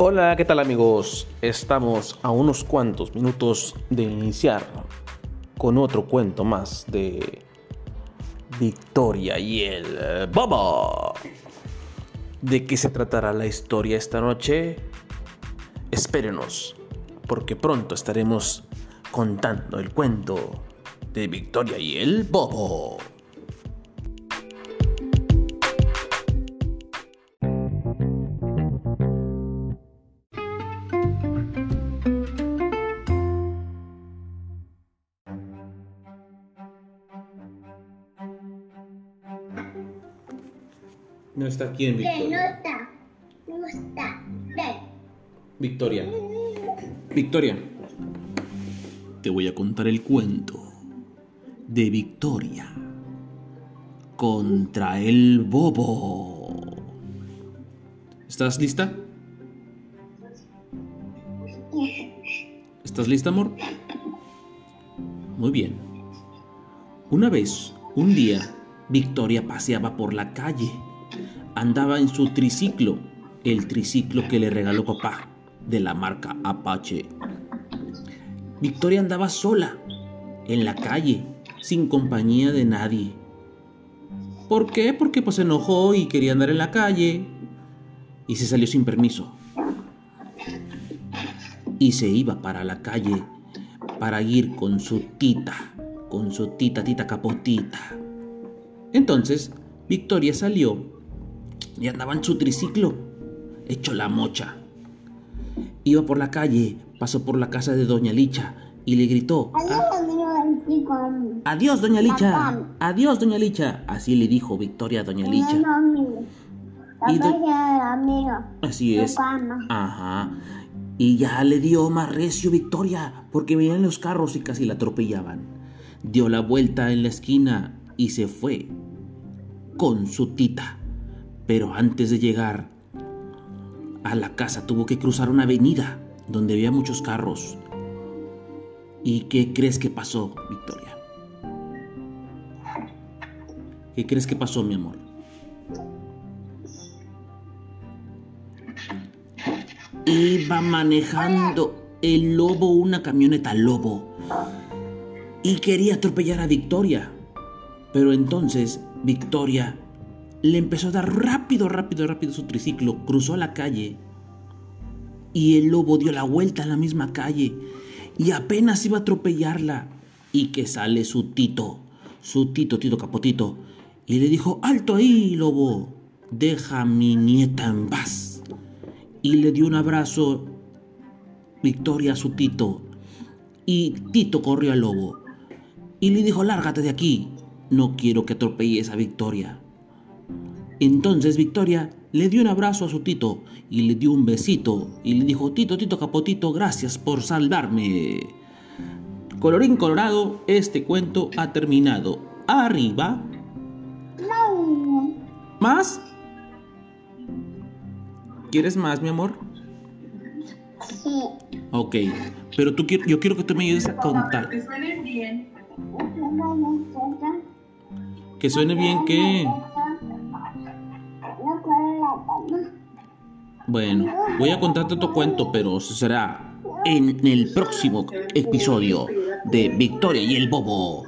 Hola, ¿qué tal amigos? Estamos a unos cuantos minutos de iniciar con otro cuento más de Victoria y el Bobo. ¿De qué se tratará la historia esta noche? Espérenos, porque pronto estaremos contando el cuento de Victoria y el Bobo. No está quién, Que no Victoria. está. No está. Victoria. Victoria. Te voy a contar el cuento de Victoria contra el bobo. ¿Estás lista? ¿Estás lista, amor? Muy bien. Una vez, un día, Victoria paseaba por la calle. Andaba en su triciclo, el triciclo que le regaló papá, de la marca Apache. Victoria andaba sola, en la calle, sin compañía de nadie. ¿Por qué? Porque pues se enojó y quería andar en la calle y se salió sin permiso. Y se iba para la calle para ir con su tita, con su tita, tita capotita. Entonces, Victoria salió y andaba en su triciclo, hecho la mocha. Iba por la calle, pasó por la casa de Doña Licha y le gritó, Adiós, amigo del chico. Adiós, Doña Licha, adiós, Doña Licha. Así le dijo Victoria a Doña Licha. Y do-. Así es. Ajá. Y ya le dio más recio Victoria, porque veían los carros y casi la atropellaban. Dio la vuelta en la esquina y se fue con su tita. Pero antes de llegar a la casa tuvo que cruzar una avenida donde había muchos carros. ¿Y qué crees que pasó, Victoria? ¿Qué crees que pasó, mi amor? Iba manejando el lobo una camioneta lobo y quería atropellar a Victoria. Pero entonces Victoria le empezó a dar rápido, rápido, rápido su triciclo, cruzó la calle y el lobo dio la vuelta en la misma calle y apenas iba a atropellarla y que sale su tito, su tito, tito capotito y le dijo, alto ahí, lobo, deja a mi nieta en paz y le dio un abrazo Victoria a su Tito. Y Tito corrió al lobo y le dijo, lárgate de aquí, no quiero que atropelles a Victoria. Entonces Victoria le dio un abrazo a su Tito y le dio un besito y le dijo, Tito, Tito Capotito, gracias por salvarme. Colorín colorado, este cuento ha terminado. Arriba. No. ¿Más? ¿Quieres más, mi amor? Sí. Ok, pero tú quiero, yo quiero que tú me ayudes a contar. Que suenen bien. Que suene bien que... Bueno, voy a contarte otro cuento, pero será en el próximo episodio de Victoria y el Bobo.